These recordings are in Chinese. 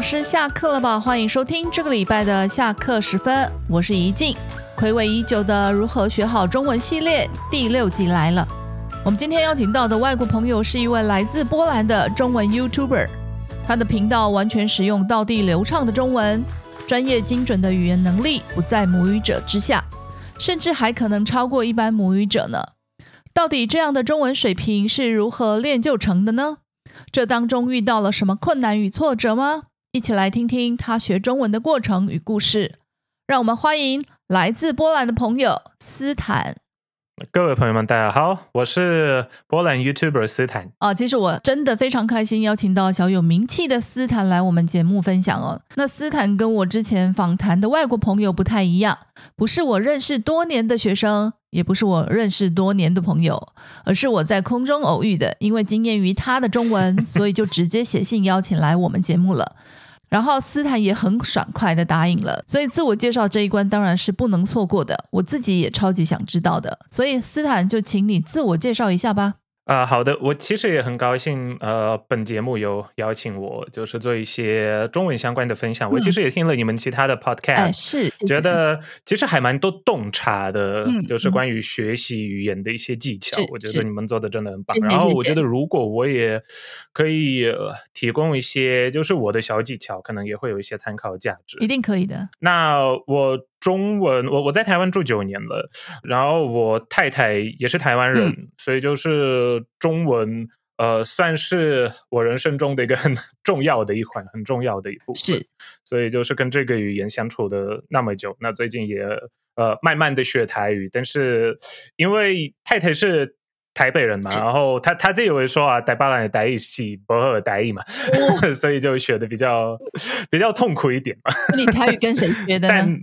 老师下课了吧？欢迎收听这个礼拜的下课时分，我是怡静。暌违已久的如何学好中文系列第六集来了。我们今天邀请到的外国朋友是一位来自波兰的中文 YouTuber，他的频道完全使用道地流畅的中文，专业精准的语言能力不在母语者之下，甚至还可能超过一般母语者呢。到底这样的中文水平是如何练就成的呢？这当中遇到了什么困难与挫折吗？一起来听听他学中文的过程与故事。让我们欢迎来自波兰的朋友斯坦。各位朋友们，大家好，我是波兰 YouTuber 斯坦。啊，其实我真的非常开心，邀请到小有名气的斯坦来我们节目分享哦。那斯坦跟我之前访谈的外国朋友不太一样，不是我认识多年的学生，也不是我认识多年的朋友，而是我在空中偶遇的。因为惊艳于他的中文，所以就直接写信邀请来我们节目了。然后斯坦也很爽快的答应了，所以自我介绍这一关当然是不能错过的，我自己也超级想知道的，所以斯坦就请你自我介绍一下吧。啊，好的，我其实也很高兴，呃，本节目有邀请我，就是做一些中文相关的分享。我其实也听了你们其他的 podcast，是觉得其实还蛮多洞察的，就是关于学习语言的一些技巧。我觉得你们做的真的很棒。然后我觉得如果我也可以提供一些，就是我的小技巧，可能也会有一些参考价值。一定可以的。那我。中文，我我在台湾住九年了，然后我太太也是台湾人，所以就是中文，呃，算是我人生中的一个很 重要的一环，很重要的一部分。是，所以就是跟这个语言相处的那么久，那最近也呃慢慢的学台语，但是因为太太是台北人嘛，然后他他自己会说啊，台巴兰的台语是不尔台语嘛，所以就学的比较 比较痛苦一点嘛。你台语跟谁学的呢？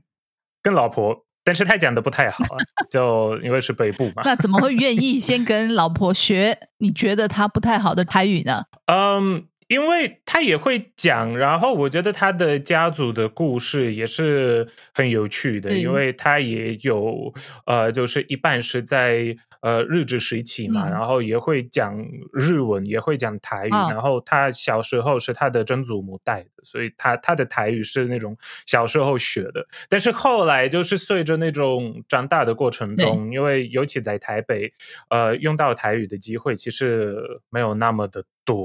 跟老婆，但是他讲的不太好啊，就因为是北部嘛。那怎么会愿意先跟老婆学？你觉得他不太好的台语呢？嗯，因为他也会讲，然后我觉得他的家族的故事也是很有趣的，因为他也有呃，就是一半是在。呃，日治时期嘛，然后也会讲日文，也会讲台语。然后他小时候是他的曾祖母带的，所以他他的台语是那种小时候学的。但是后来就是随着那种长大的过程中，因为尤其在台北，呃，用到台语的机会其实没有那么的多。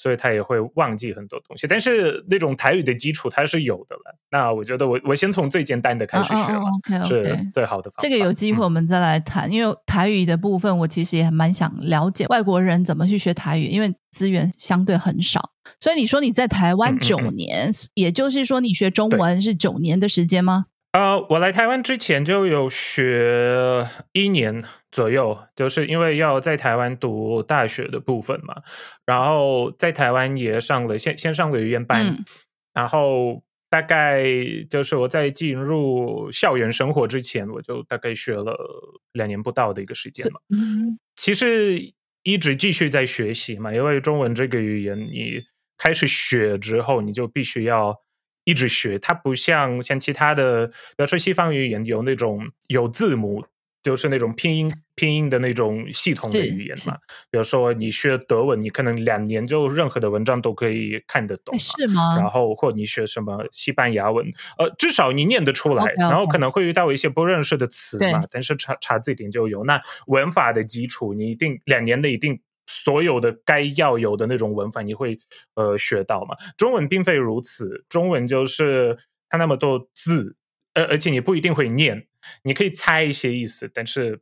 所以他也会忘记很多东西，但是那种台语的基础他是有的了。那我觉得我我先从最简单的开始学，是最好的方法。这个有机会我们再来谈，因为台语的部分我其实也蛮想了解外国人怎么去学台语，因为资源相对很少。所以你说你在台湾九年，也就是说你学中文是九年的时间吗？呃，我来台湾之前就有学一年左右，就是因为要在台湾读大学的部分嘛，然后在台湾也上了先先上了语言班，然后大概就是我在进入校园生活之前，我就大概学了两年不到的一个时间嘛。嗯，其实一直继续在学习嘛，因为中文这个语言，你开始学之后，你就必须要。一直学，它不像像其他的，比如说西方语言有那种有字母，就是那种拼音拼音的那种系统的语言嘛。比如说你学德文，你可能两年就任何的文章都可以看得懂，是吗？然后或你学什么西班牙文，呃，至少你念得出来。然后可能会遇到一些不认识的词嘛，但是查查字典就有。那文法的基础，你一定两年的一定。所有的该要有的那种文法，你会呃学到吗？中文并非如此，中文就是它那么多字，而而且你不一定会念，你可以猜一些意思，但是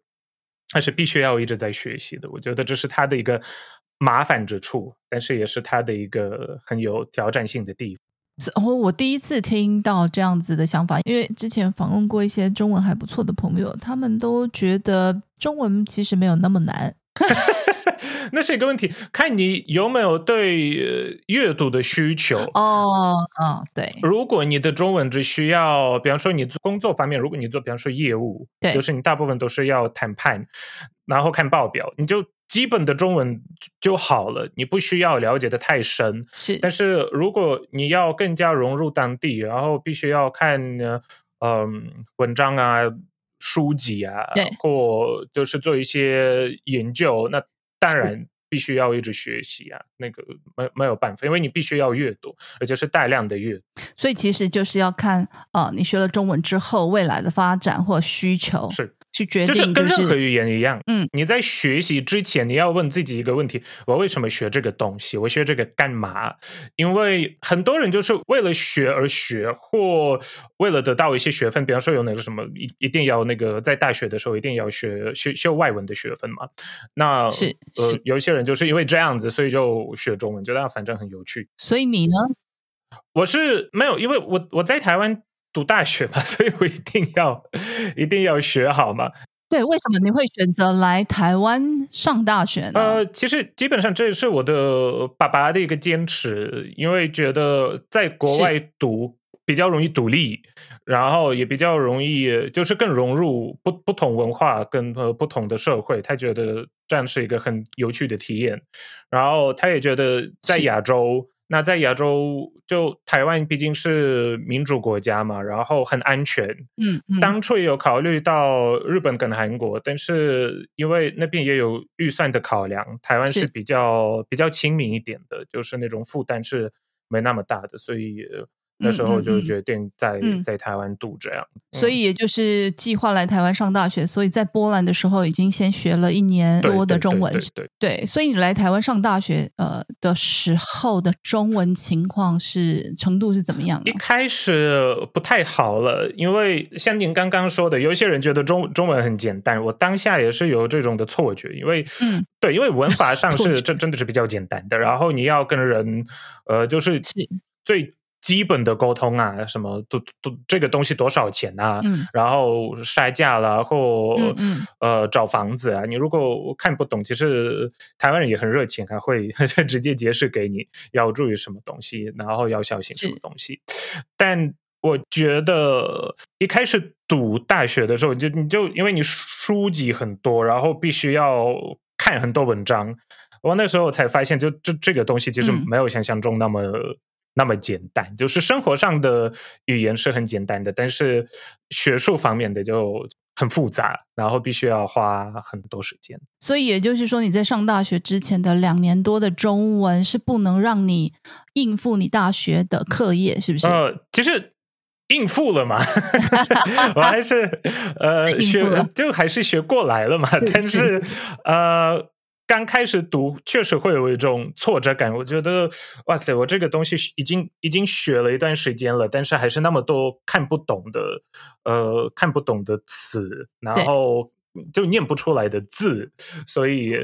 它是必须要一直在学习的。我觉得这是它的一个麻烦之处，但是也是它的一个很有挑战性的地方。哦，我第一次听到这样子的想法，因为之前访问过一些中文还不错的朋友，他们都觉得中文其实没有那么难。那是一个问题，看你有没有对阅读的需求哦。嗯，对。如果你的中文只需要，比方说你做工作方面，如果你做，比方说业务，对，就是你大部分都是要谈判，然后看报表，你就基本的中文就好了，你不需要了解的太深。是，但是如果你要更加融入当地，然后必须要看嗯文章啊、书籍啊，或就是做一些研究，那。当然，必须要一直学习啊，那个没没有办法，因为你必须要阅读，而且是大量的阅读。所以其实就是要看呃，你学了中文之后未来的发展或需求是。去决定，就是跟任何语言一样，嗯，你在学习之前，你要问自己一个问题：我为什么学这个东西？我学这个干嘛？因为很多人就是为了学而学，或为了得到一些学分，比方说有那个什么，一一定要那个在大学的时候一定要学学修外文的学分嘛。那是呃，有一些人就是因为这样子，所以就学中文，觉得反正很有趣。所以你呢？我是没有，因为我我在台湾。读大学嘛，所以我一定要 一定要学好嘛。对，为什么你会选择来台湾上大学呢？呃，其实基本上这也是我的爸爸的一个坚持，因为觉得在国外读比较容易独立，然后也比较容易就是更融入不不同文化跟呃不同的社会，他觉得这样是一个很有趣的体验。然后他也觉得在亚洲。那在亚洲，就台湾毕竟是民主国家嘛，然后很安全。嗯，当初也有考虑到日本跟韩国，但是因为那边也有预算的考量，台湾是比较比较亲民一点的，就是那种负担是没那么大的，所以。那时候就决定在在台湾读这样，所以也就是计划来台湾上大学。所以在波兰的时候，已经先学了一年多的中文。对对，所以你来台湾上大学呃的时候的中文情况是程度是怎么样？一开始不太好了，因为像您刚刚说的，有一些人觉得中中文很简单，我当下也是有这种的错觉，因为嗯，对，因为文法上 是这真的是比较简单的，然后你要跟人呃，就是最。基本的沟通啊，什么都都这个东西多少钱啊？嗯，然后筛价了或呃找房子啊，你如果看不懂，其实台湾人也很热情，还会 直接解释给你要注意什么东西，然后要小心什么东西。但我觉得一开始读大学的时候，就你就因为你书籍很多，然后必须要看很多文章，我那时候才发现，就这这个东西其实没有想象中那么。那么简单，就是生活上的语言是很简单的，但是学术方面的就很复杂，然后必须要花很多时间。所以也就是说，你在上大学之前的两年多的中文是不能让你应付你大学的课业，是不是？呃，其实应付了嘛，我还是 呃学，就还是学过来了嘛，但是呃。刚开始读确实会有一种挫折感，我觉得哇塞，我这个东西已经已经学了一段时间了，但是还是那么多看不懂的，呃，看不懂的词，然后就念不出来的字，所以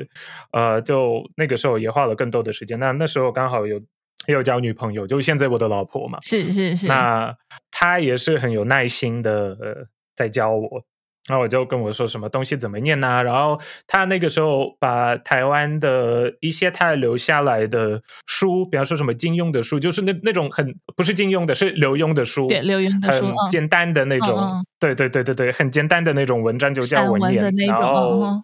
呃，就那个时候也花了更多的时间。那那时候刚好有有交女朋友，就是现在我的老婆嘛，是是是，那她也是很有耐心的呃在教我。然后我就跟我说什么东西怎么念呢？然后他那个时候把台湾的一些他留下来的书，比方说什么金庸的书，就是那那种很不是金庸的，是刘墉的书，对刘墉的书，很简单的那种，对对对对对，很简单的那种文章就叫文言，然后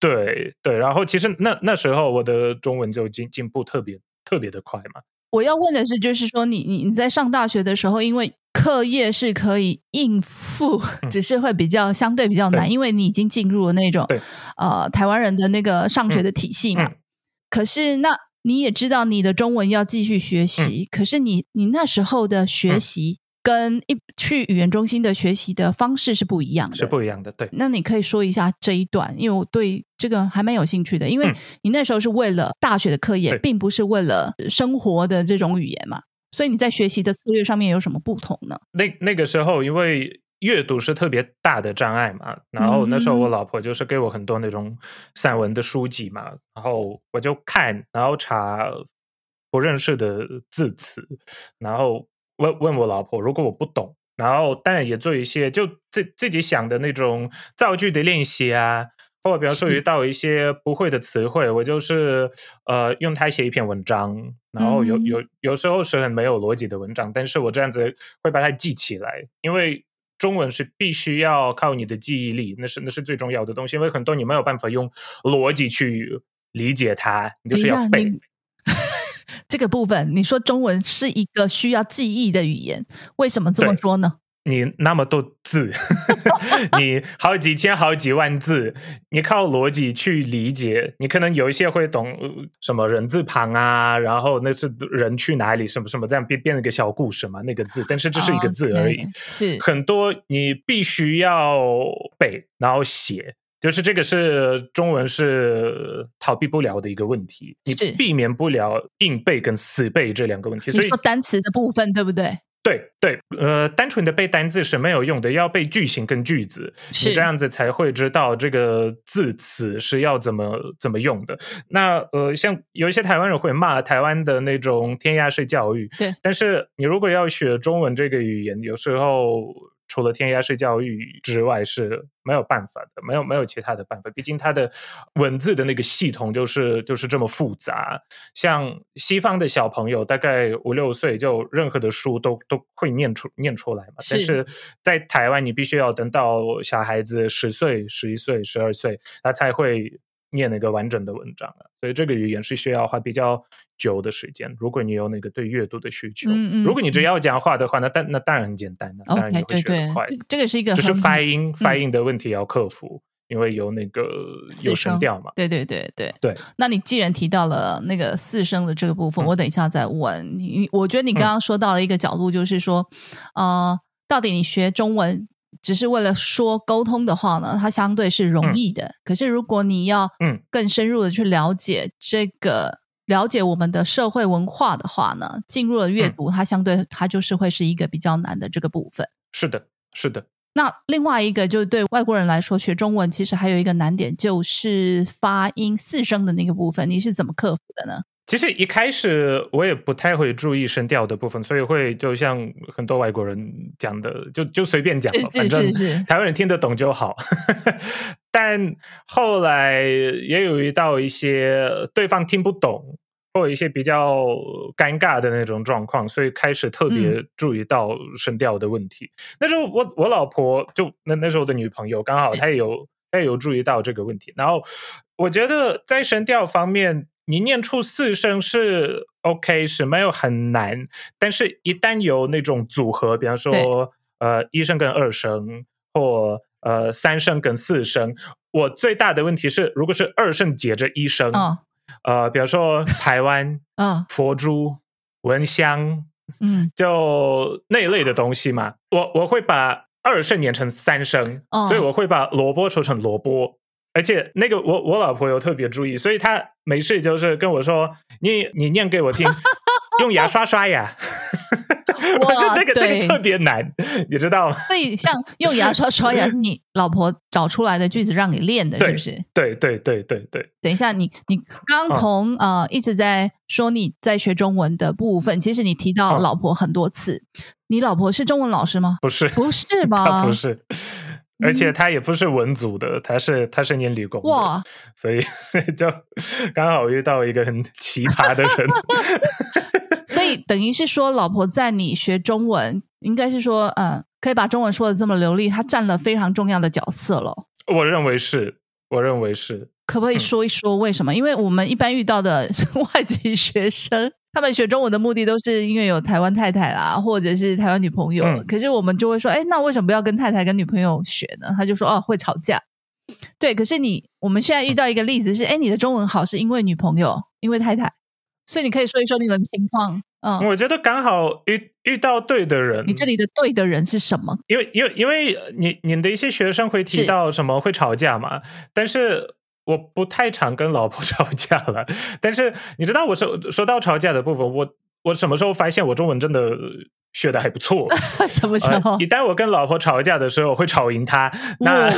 对对，然后其实那那时候我的中文就进进步特别特别的快嘛。我要问的是，就是说你你你在上大学的时候，因为课业是可以应付，只是会比较相对比较难，因为你已经进入了那种呃台湾人的那个上学的体系嘛。可是那你也知道，你的中文要继续学习，可是你你那时候的学习。跟一去语言中心的学习的方式是不一样的，是不一样的。对，那你可以说一下这一段，因为我对这个还蛮有兴趣的。因为你那时候是为了大学的课业，并不是为了生活的这种语言嘛，所以你在学习的策略上面有什么不同呢？那那个时候，因为阅读是特别大的障碍嘛，然后那时候我老婆就是给我很多那种散文的书籍嘛，然后我就看，然后查不认识的字词，然后。问问我老婆，如果我不懂，然后当然也做一些就自自己想的那种造句的练习啊，或者比方说遇到一些不会的词汇，我就是呃用它写一篇文章，然后有有有时候是很没有逻辑的文章，但是我这样子会把它记起来，因为中文是必须要靠你的记忆力，那是那是最重要的东西，因为很多你没有办法用逻辑去理解它，你就是要背。这个部分，你说中文是一个需要记忆的语言，为什么这么说呢？你那么多字，你好几千、好几万字，你靠逻辑去理解，你可能有一些会懂呃什么人字旁啊，然后那是人去哪里，什么什么这样变变了一个小故事嘛，那个字，但是这是一个字而已。是很多你必须要背，然后写，就是这个是中文是逃避不了的一个问题，你避免不了硬背跟死背这两个问题，所以说单词的部分对不对？对对，呃，单纯的背单字是没有用的，要背句型跟句子，你这样子才会知道这个字词是要怎么怎么用的。那呃，像有一些台湾人会骂台湾的那种填鸭式教育，对，但是你如果要学中文这个语言，有时候除了填鸭式教育之外是没有办法的，没有没有其他的办法。毕竟它的文字的那个系统就是就是这么复杂。像西方的小朋友，大概五六岁就任何的书都都会念出念出来嘛。但是在台湾，你必须要等到小孩子十岁、十一岁、十二岁，他才会念那个完整的文章了。所以这个语言是需要花比较久的时间。如果你有那个对阅读的需求，嗯嗯如果你只要讲话的话，那当那当然很简单，那当然你会对对学得快。，这这个是一个只是发音发音的问题要克服，因为有那个有声声调嘛。对对对对对。那你既然提到了那个四声的这个部分，嗯我等一下再问你。你我觉得你刚刚说到了一个角度，就是说，呃，到底你学中文只是为了说沟通的话呢，它相对是容易的。可是如果你要嗯更深入的去了解这个。了解我们的社会文化的话呢，进入了阅嗯读，它相对它就是会是一个比较难的这个部分。是的，是的。那另外一个就是对外国人来说，学中文其实还有一个难点，就是发音四声的那个部分，你是怎么克服的呢？其实一开始我也不太会注意声调的部分，所以会就像很多外国人讲的，就就随便讲吧，反正台湾人听得懂就好。但后来也有遇到一些对方听不懂，或一些比较尴尬的那种状况，所以开始特嗯别注意到声调的问题。那时候我我老婆就那那时候的女朋友，刚好她也有她也有注意到这个问题。然后我觉得在声调方面，你念出四声是 OK，是没有很难，但是一旦有那种组合，比方说呃一声跟二声，或呃三声跟四声，我最大的问题是，如果是二声接着一声，嗯呃，比方说台湾、嗯佛珠、蚊香，嗯，就那一类的东西嘛，我我会把二声念成三声，哦所以我会把萝卜说成萝卜。而且那个我我老婆有特别注意，所以她没事就是跟我说：“你你念给我听，用牙刷刷牙。”我觉得那个那对个特别难，你知道吗？所以像用牙刷刷牙，你老婆找出来的句子让你练的，是不是？对对对对对，等一下，你你刚哦从、呃一直在说你在学中文的部分，其实你提到哦老婆很多次，你老婆是中文老师吗？不是不是他吗？不是，而且他也不是文组的，他是他是念理工的，哇，所以 就刚好遇到一个很奇葩的人。所以等于是说，老婆在你学中文，应该是说，嗯，可以把中文说的这么流利，她占了非常重要的角色了。我认为是，我认为是，可不可以嗯说一说为什么？因为我们一般遇到的 外籍学生，他们学中文的目的都是因为有台湾太太啦，或者是台湾女朋友。嗯可是我们就会说，哎，那为什么不要跟太太跟女朋友学呢？他就说，哦，会吵架。对，可是你我们现在遇到一个例子是，哎，你的中文好是因为女朋友，因为太太，所以你可以说一说你的情况。嗯，我觉得刚好遇遇到对的人。你这里的对的人是什么？因为因为因为你你的一些学生会提到什么会吵架嘛，但是我不太常跟老婆 吵架了。但是你知道，我说说到吵架的部分，我我什么时候发现我中文真的学的还不错？什么时候呃？一旦我跟老婆吵架的时候，会吵赢她，那、哦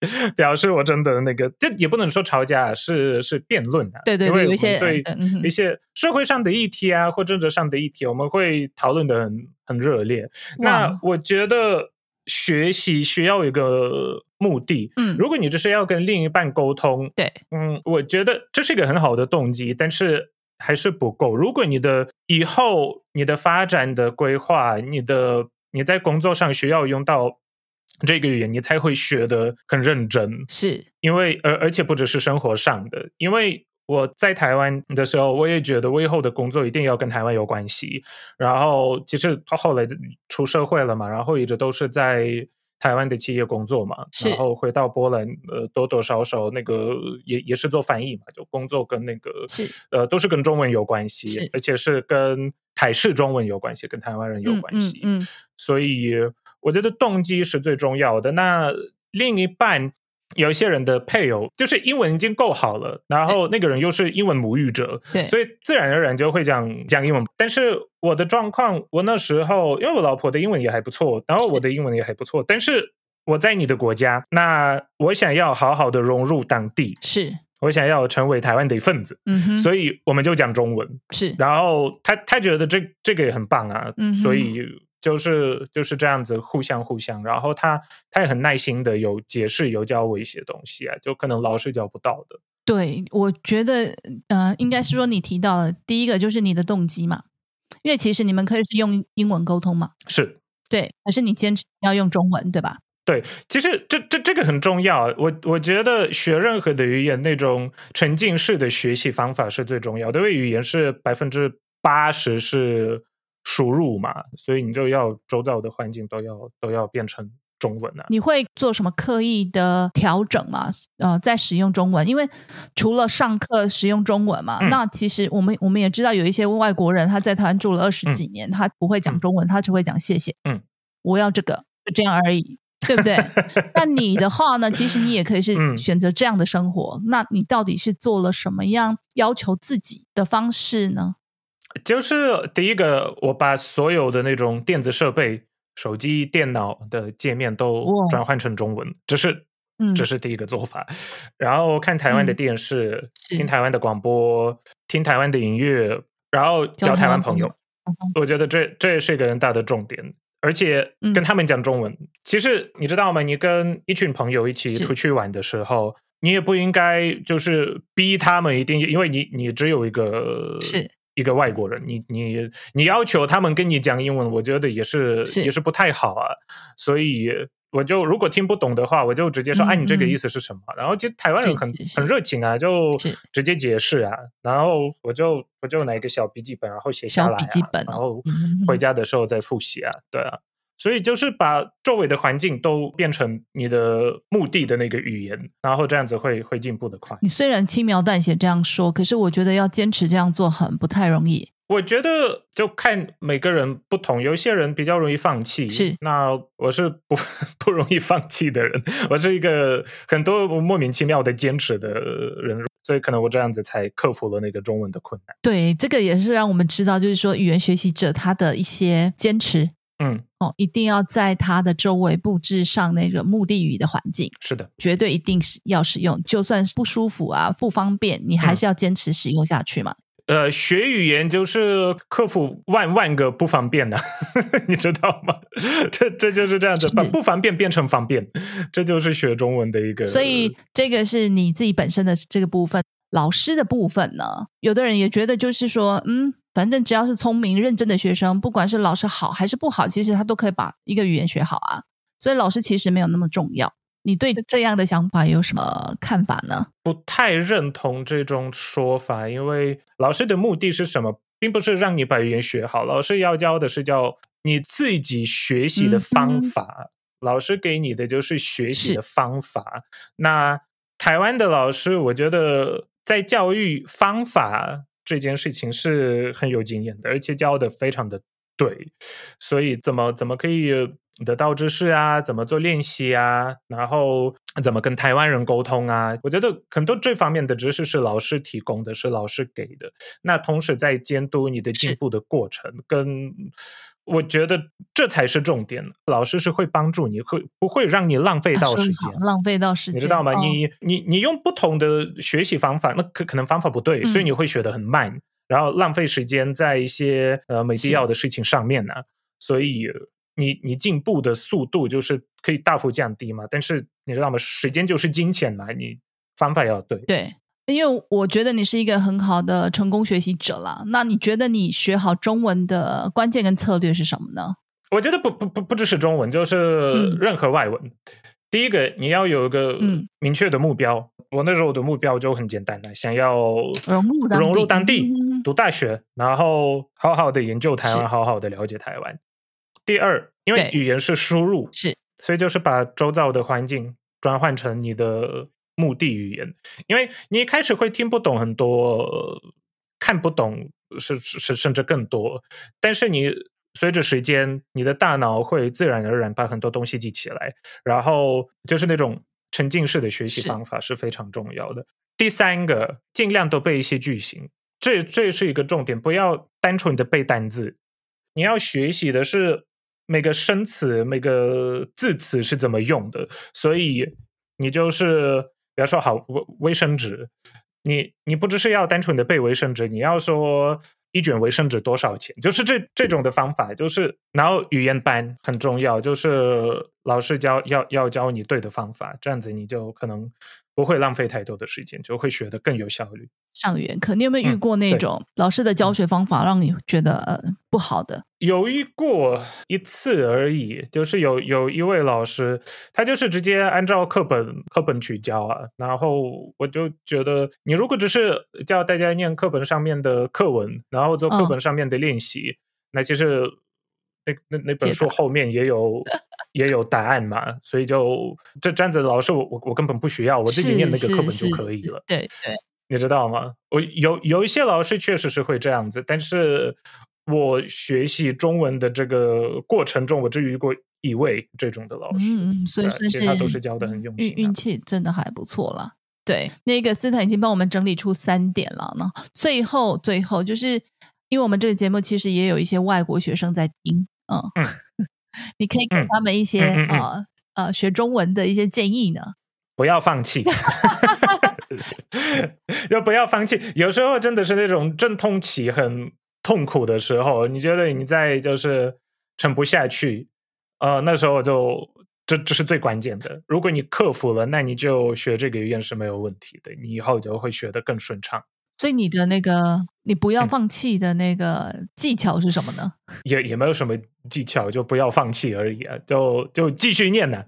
表示我真的那个，这也不能说吵架，是是辩论啊。对对对，因为有一些对嗯一些社会上的议题啊，或政治上的议题，我们会讨论的很很热烈。那我觉得学习需要有一个目的。嗯，如果你只是要跟另一半沟通，对，嗯，我觉得这是一个很好的动机，但是还是不够。如果你的以后你的发展的规划，你的你在工作上需要用到这个语言，你才会学得很认真。是因为而而且不只是生活上的，因为我在台湾的时候，我也觉得我以后的工作一定要跟台湾有关系。然后其实他后来出社会了嘛，然后一直都是在。台湾的企业工作嘛，然后回到波兰，呃，多多少少那个也也是做翻译嘛，就工作跟那个是呃都是跟中文有关系，而且是跟台式中文有关系，跟台湾人有关系，嗯，所以我觉得动机是最重要的。那另一半。有一些人的配偶就是英文已经够好了，然后那个人又是英文母语者，对，所以自然而然就会讲讲英文。但是我的状况，我那时候因为我老婆的英文也还不错，然后我的英文也还不错，但是我在你的国家，那我想要好好的融入当地，是我想要成为台湾的一份子，嗯哼，所以我们就讲中文，是。然后他他觉得这这个也很棒啊，嗯所以。就是就是这样子互相互相，然后他他也很耐心的有解释有教我一些东西啊，就可能老师教不到的。对，我觉得呃，应该是说你提到的第一个就是你的动机嘛，因为其实你们可以是用英文沟通嘛，是对，可是你坚持要用中文，对吧？对，其实这这这个很重要。我我觉得学任何的语言，那种沉浸式的学习方法是最重要的，因为语言是百分之八十是。输入嘛，所以你就要周遭的环境都要都要变成中文啊。你会做什么刻意的调整吗？呃，在使用中文，因为除了上课使用中文嘛，那其实我们我们也知道有一些外国人他在台湾住了二十几年，他不会讲中文，他只会讲谢谢。嗯，我要这个，就这样而已，对不对？那你的话呢？其实你也可以是选择这样的生活。那你到底是做了什么样要求自己的方式呢？就是第一个，我把所有的那种电子设备、手机、电脑的界面都转换成中文，这是这是第一个做法。然后看台湾的电视，听台湾的广播，听台湾的音乐，然后交台湾朋友。我觉得这这也是一个很大的重点，而且跟他们讲中文。其实你知道吗？你跟一群朋友一起出去玩的时候，你也不应该就是逼他们一定，因为你你只有一个是。一个外国人，你你你要求他们跟你讲英文，我觉得也是也是不太好啊。所以我就如果听不懂的话，我就直接说：“哎，你这个意思是什么？”然后其实台湾人很很热情啊，就直接解释啊。然后我就我就拿一个小笔记本，然后写下来，然后回家的时候再复习啊。对啊。所以就是把周围的环境都变成你的目的的那个语言，然后这样子会会进步的快。你虽然轻描淡写这样说，可是我觉得要坚持这样做很不太容易。我觉得就看每个人不同，有一些人比较容易放弃。是，那我是不 不容易放弃的人，我是一个很多莫名其妙的坚持的人，所以可能我这样子才克服了那个中文的困难。对，这个也是让我们知道，就是说语言学习者他的一些坚持。嗯哦，一定要在它的周围布置上那个目的语的环境。是的，绝对一定是要使用，就算是不舒服啊、不方便，你还是要坚持使用下去嘛。呃，学语言就是克服万万个不方便的，你知道吗？这这就是这样子，把不方便变成方便，这就是学中文的一个。所以这个是你自己本身的这个部分，老师的部分呢？有的人也觉得就是说，嗯。反正只要是聪明认真的学生，不管是老师好还是不好，其实他都可以把一个语言学好啊。所以老师其实没有那么重要。你对这样的想法有什么看法呢？不太认同这种说法，因为老师的目的是什么，并不是让你把语言学好。老师要教的是叫你自己学习的方法。老师给你的就是学习的方法。那台湾的老师，我觉得在教育方法。这件事情是很有经验的，而且教的非常的对，所以怎么怎么可以得到知识啊？怎么做练习啊？然后怎么跟台湾人沟通啊？我觉得很多这方面的知识是老师提供的，是老师给的。那同时在监督你的进步的过程跟。我觉得这才是重点。老师是会帮助你，会不会让你浪费到时间？浪费到时间，你知道吗？你你你用不同的学习方法，那可可能方法不对，所以你会学得很慢，然后浪费时间在一些呃没必要的事情上面呢。所以你你进步的速度就是可以大幅降低嘛。但是你知道吗？时间就是金钱嘛，你方法要对。对。因为我觉得你是一个很好的成功学习者啦。那你觉得你学好中文的关键跟策略是什么呢？我觉得不不不不只是中文，就是任何外文。第一个，你要有一个嗯明确的目标。我那时候的目标就很简单了，想要融入当地融入当地嗯读大学，然后好好的研究台湾，好好的了解台湾。第二，因为语言是输入，是所以就是把周遭的环境转换成你的目的语言，因为你一开始会听不懂很多，呃看不懂是是是甚至更多，但是你随着时间，你的大脑会自然而然把很多东西记起来，然后就是那种沉浸式的学习方法是非常重要的。第三个，尽量多背一些句型，这这是一个重点，不要单纯的背单字，你要学习的是每个生词、每个字词是怎么用的。所以你就是，比方说，好卫卫生纸，你你不只是要单纯的背卫生纸，你要说一卷卫生纸多少钱，就是这这种的方法，就是然后语言班很重要，就是老师教要要教你对的方法，这样子你就可能不会浪费太多的时间，就会学得更有效率。上语言课，你有没有遇嗯过那对种老师的教学方法让你觉得呃不好的？有遇过一次而已，就是有有一位老师，他就是直接按照课本课本去教啊，然后我就觉得，你如果只是教大家念课本上面的课文，然后做课嗯本上面的练习，那其实那那那本书后面也有 也有答案嘛，所以就这这样子老师我我我根本不需要，我自己念那个课本就可以了。对对，你知道吗？我有有一些老师确实是会这样子，但是我学习中文的这个过程中，我只遇过一位这种的老师，所以其他都是教的很用心啊运运气真的还不错啦。对，那个斯坦已经帮我们整理出三点了呢。最后，最后就是因为我们这个节目其实也有一些外国学生在听，嗯，你可以给嗯他们一些、啊嗯嗯呃呃学中文的一些建议呢。不要放弃，要不要放弃？有时候真的是那种阵痛期很痛苦的时候，你觉得你在就是撑不下去，呃，那时候就这这是最关键的。如果你克服了，那你就学这个语言是没有问题的，你以后就会学得更顺畅。所以你的那个你不要嗯放弃的那个技巧是什么呢？也也没有什么技巧，就不要放弃而已啊，就就继续念呢、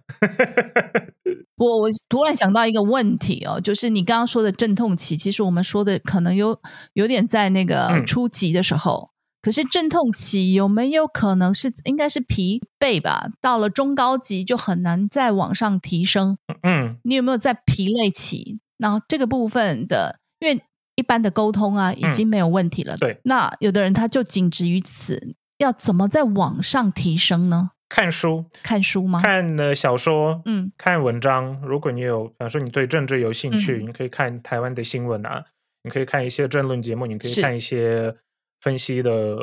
我我突然想到一个问题哦，就是你刚刚说的阵痛期，其实我们说的可能有有点在那个嗯初级的时候，可是阵痛期有没有可能是应该是疲惫吧？到了中高级就很难再往上提升。嗯，你有没有在疲累期？然后这个部分的，因为一般的沟通啊已经没有问题了，嗯对那有的人他就仅止于此，要怎么在网上提升呢？看书，看书吗？看呃小说，嗯，看文章。如果你有，比方说你对政治有兴趣，嗯你可以看台湾的新闻啊，你可以看一些政论节目，你可以看一些分析的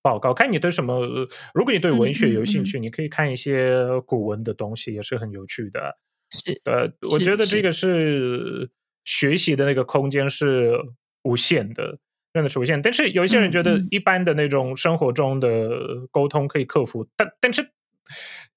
报告。看你对什么，呃如果你对文学有兴嗯趣，你可以看一些古文的东西，也是很有趣的。是呃，我觉得这个是学习的那个空间是无限的，真的是无限。但是有一些人觉得一般的那种生活中的沟通可以克服，但但是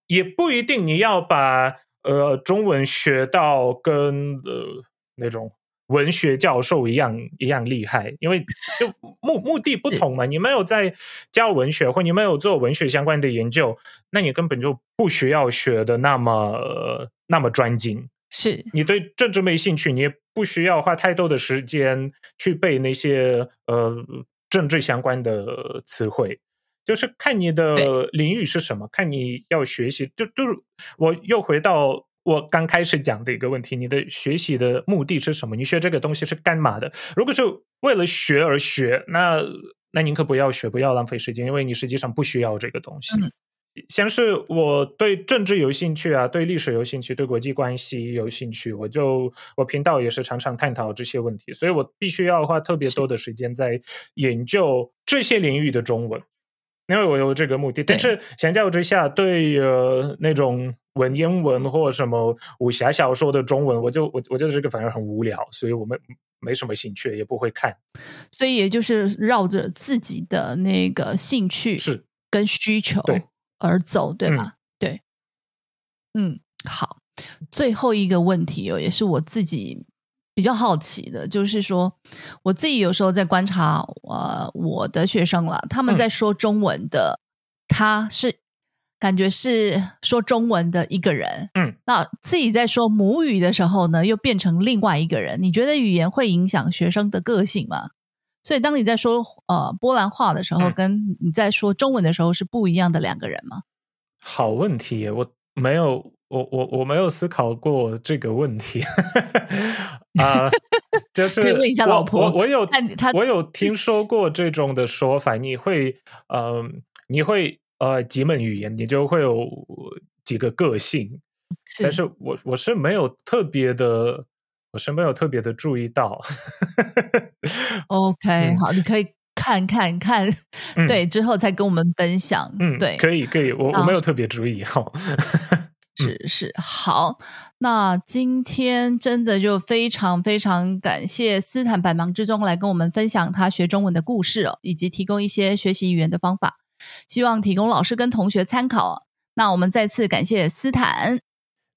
也不一定你要把呃中文学到跟呃那种。文学教授一样一样厉害，因为就 目目的不同嘛。你没有在教文学，或你没有做文学相关的研究，那你根本就不需要学的那么、呃那么专精。是，你对政治没兴趣，你也不需要花太多的时间去背那些呃政治相关的词汇，就是看你的领域是什么，看你要学习。就就是我又回到我刚开始讲的一个问题：你的学习的目的是什么？你学这个东西是干嘛的？如果是为了学而学，那那宁可不要学，不要浪费时间，因为你实际上不需要这个东西。嗯像是我对政治有兴趣啊，对历史有兴趣，对国际关系有兴趣，我就我频道也是常常探讨这些问题，所以我必须要花特别多的时间在研究这些领域的中文，因为我有这个目的。但是相较之下，对呃那种文言文或什么武侠小说的中文，我就我我觉得这个反而很无聊，所以我们没什么兴趣，也不会看。所以也就是绕着自己的那个兴趣是跟需求对而走，对吧？对，嗯，好。最后一个问题哦，也是我自己比较好奇的，就是说，我自己有时候在观察呃我的学生了，他们嗯在说中文的，他是感觉是说中文的一个人，嗯，那自己在说母语的时候呢，又变成另外一个人。你觉得语言会影响学生的个性吗？所以当你在说呃波兰话的时候，嗯跟你在说中文的时候是不一样的两个人吗？好问题耶，我没有，我我我没有思考过这个问题。啊、就是可以问一下我老婆我我有他我有听说过这种的说法，你会呃，你会呃几门语言，你就会有几个个性，是但是我我是没有特别的，我是没有特别的注意到。OK，、嗯好，你可以看看看，嗯对，之后再跟我们分享。嗯，对，可以可以，我啊我没有特别注意哈。是是好，那今天真的就非常非常感谢斯坦百忙之中来跟我们分享他学中文的故事哦，以及提供一些学习语言的方法，希望提供老师跟同学参考哦。那我们再次感谢斯坦，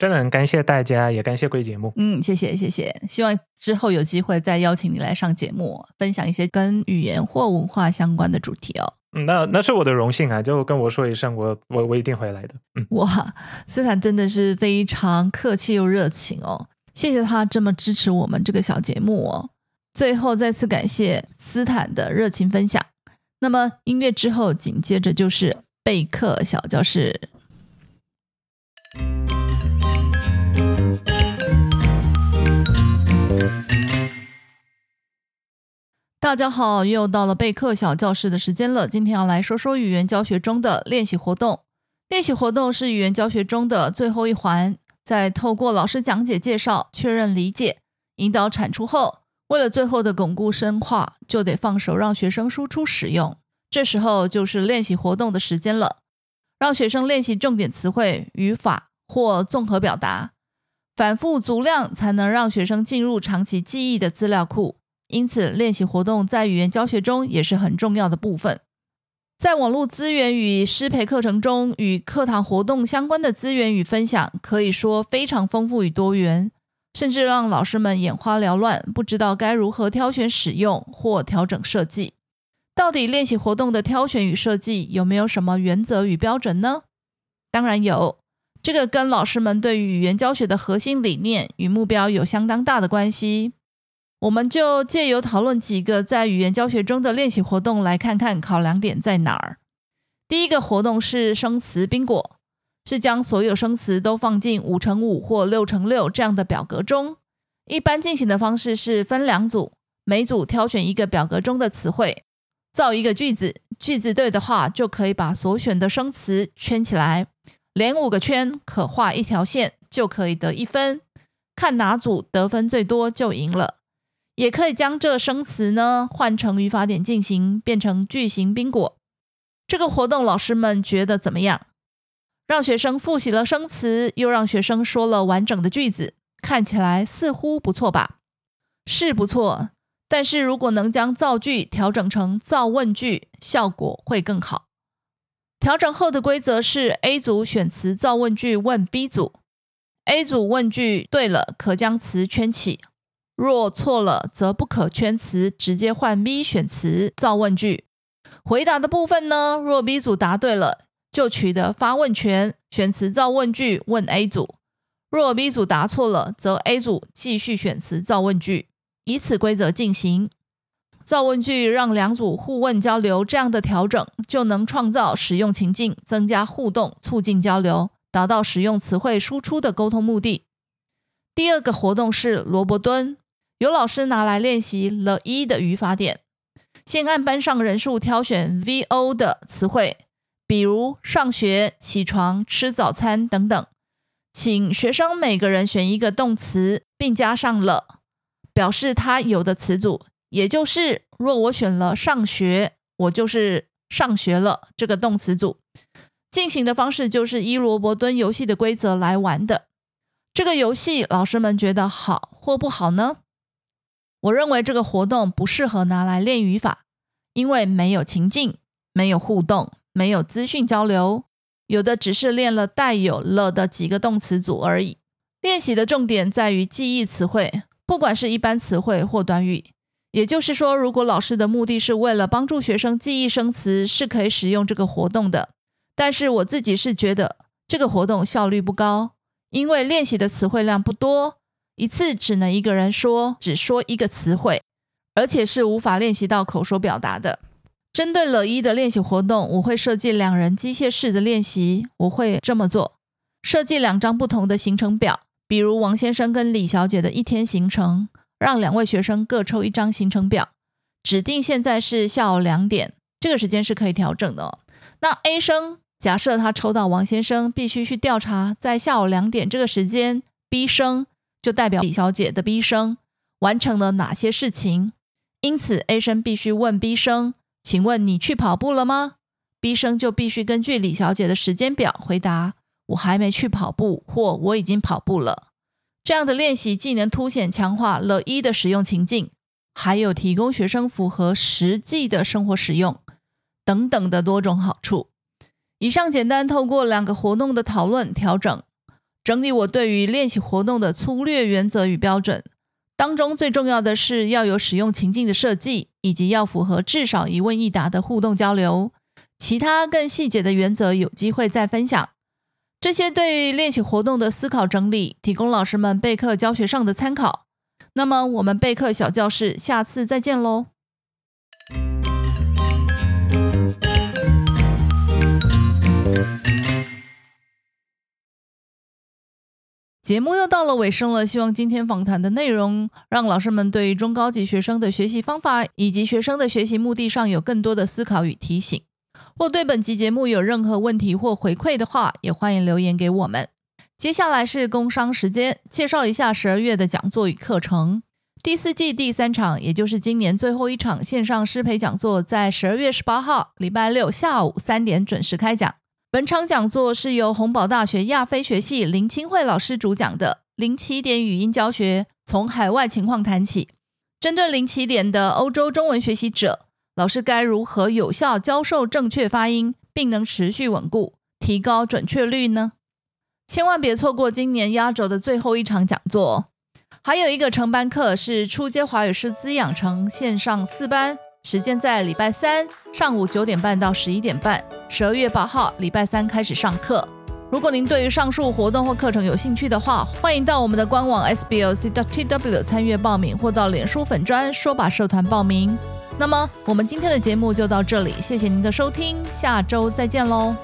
真的很感谢大家，也感谢贵节目。嗯，谢谢谢谢，希望之后有机会再邀请你来上节目哦，分享一些跟语言或文化相关的主题哦。嗯，那那是我的荣幸啊，就跟我说一声，我我我一定会来的。嗯，哇，斯坦真的是非常客气又热情哦，谢谢他这么支持我们这个小节目哦。最后再次感谢斯坦的热情分享。那么音乐之后紧接着就是备课小教室。大家好，又到了备课小教室的时间了。今天要来说说语言教学中的练习活动。练习活动是语言教学中的最后一环，在透过老师讲解、介绍、确认理解、引导产出后，为了最后的巩固深化，就得放手让学生输出使用。这时候就是练习活动的时间了，让学生练习重点词汇、语法或综合表达，反复足量才能让学生进入长期记忆的资料库。因此，练习活动在语言教学中也是很重要的部分。在网络资源与师培课程中，与课堂活动相关的资源与分享，可以说非常丰富与多元，甚至让老师们眼花缭乱，不知道该如何挑选使用或调整设计。到底练习活动的挑选与设计有没有什么原则与标准呢？当然有，这个跟老师们对于语言教学的核心理念与目标有相当大的关系。我们就借由讨论几个在语言教学中的练习活动，来看看考量点在哪儿。第一个活动是生词宾果，是将所有生词都放进五乘五或六乘六这样的表格中。一般进行的方式是分两组，每组挑选一个表格中的词汇，造一个句子。句子对的话，就可以把所选的生词圈起来，连五个圈可画一条线，就可以得一分。看哪组得分最多就赢了。也可以将这生词呢换成语法点进行，变成句型宾果。这个活动老师们觉得怎么样？让学生复习了生词，又让学生说了完整的句子，看起来似乎不错吧？是不错，但是如果能将造句调整成造问句，效果会更好。调整后的规则是：A 组选词造问句问 B 组，A 组问句对了，可将词圈起。若错了，则不可圈词，直接换 B 选词造问句。回答的部分呢，若 B 组答对了，就取得发问权，选词造问句问 A 组；若 B 组答错了，则 A 组继续选词造问句，以此规则进行。造问句让两组互问交流，这样的调整就能创造使用情境，增加互动，促进交流，达到使用词汇输出的沟通目的。第二个活动是萝卜蹲。有老师拿来练习了一的语法点，先按班上人数挑选 VO 的词汇，比如上学、起床、吃早餐等等。请学生每个人选一个动词，并加上了，表示他有的词组。也就是，若我选了上学，我就是上学了这个动词组。进行的方式就是依罗伯蹲游戏的规则来玩的。这个游戏老师们觉得好或不好呢？我认为这个活动不适合拿来练语法，因为没有情境、没有互动、没有资讯交流，有的只是练了带有了的几个动词组而已。练习的重点在于记忆词汇，不管是一般词汇或短语。也就是说，如果老师的目的是为了帮助学生记忆生词，是可以使用这个活动的。但是我自己是觉得这个活动效率不高，因为练习的词汇量不多，一次只能一个人说，只说一个词汇，而且是无法练习到口说表达的。针对了一的练习活动，我会设计两人机械式的练习。我会这么做：设计两张不同的行程表，比如王先生跟李小姐的一天行程，让两位学生各抽一张行程表，指定现在是下午两点，这个时间是可以调整的哦。那 A 生假设他抽到王先生，必须去调查在下午两点这个时间，B 生就代表李小姐的 B 生完成了哪些事情，因此 A 生必须问 B 生。请问你去跑步了吗？B 生就必须根据李小姐的时间表回答：“我还没去跑步，或我已经跑步了。”这样的练习既能凸显强化了一的使用情境，还有提供学生符合实际的生活使用等等的多种好处。以上简单透过两个活动的讨论调整，整理我对于练习活动的粗略原则与标准。当中最重要的是要有使用情境的设计，以及要符合至少一问一答的互动交流。其他更细节的原则有机会再分享。这些对于练习活动的思考整理，提供老师们备课教学上的参考。那么我们备课小教室下次再见喽。节目又到了尾声了，希望今天访谈的内容让老师们对于中高级学生的学习方法以及学生的学习目的上有更多的思考与提醒。若对本集节目有任何问题或回馈的话，也欢迎留言给我们。接下来是工商时间，介绍一下十二月的讲座与课程。第四季第三场，也就是今年最后一场线上师培讲座，在十二月十八号礼拜六下午三点准时开讲。本场讲座是由洪堡大学亚非学系林清慧老师主讲的零起点语音教学，从海外情况谈起。针对零起点的欧洲中文学习者，老师该如何有效教授正确发音，并能持续稳固、提高准确率呢？千万别错过今年压轴的最后一场讲座。还有一个成班课是初阶华语师资养成线上四班。时间在礼拜三上午九点半到十一点半，十二月八号礼拜三开始上课。如果您对于上述活动或课程有兴趣的话，欢迎到我们的官网 sblc.tw 参与报名，或到脸书粉专说吧社团报名。那么，我们今天的节目就到这里，谢谢您的收听，下周再见喽。